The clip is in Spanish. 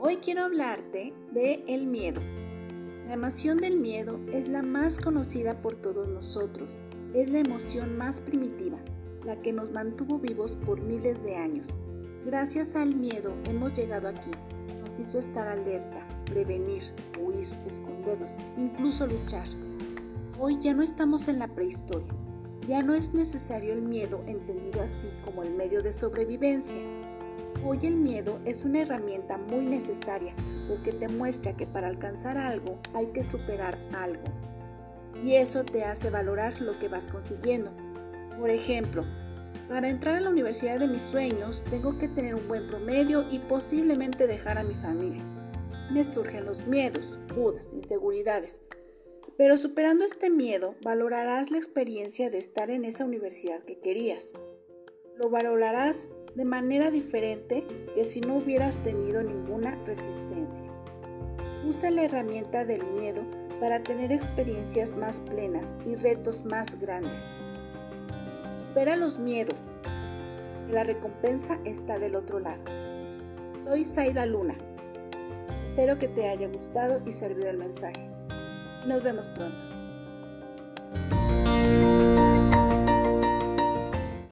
Hoy quiero hablarte de el miedo. La emoción del miedo es la más conocida por todos nosotros. Es la emoción más primitiva, la que nos mantuvo vivos por miles de años. Gracias al miedo hemos llegado aquí. Nos hizo estar alerta, prevenir, huir, escondernos, incluso luchar. Hoy ya no estamos en la prehistoria. Ya no es necesario el miedo entendido así como el medio de sobrevivencia. Hoy el miedo es una herramienta muy necesaria porque te muestra que para alcanzar algo hay que superar algo. Y eso te hace valorar lo que vas consiguiendo. Por ejemplo, para entrar a la universidad de mis sueños tengo que tener un buen promedio y posiblemente dejar a mi familia. Me surgen los miedos, dudas, inseguridades, pero superando este miedo, valorarás la experiencia de estar en esa universidad que querías. Lo valorarás de manera diferente que si no hubieras tenido ninguna resistencia. Usa la herramienta del miedo para tener experiencias más plenas y retos más grandes. Supera los miedos. La recompensa está del otro lado. Soy Saida Luna. Espero que te haya gustado y servido el mensaje. Nos vemos pronto.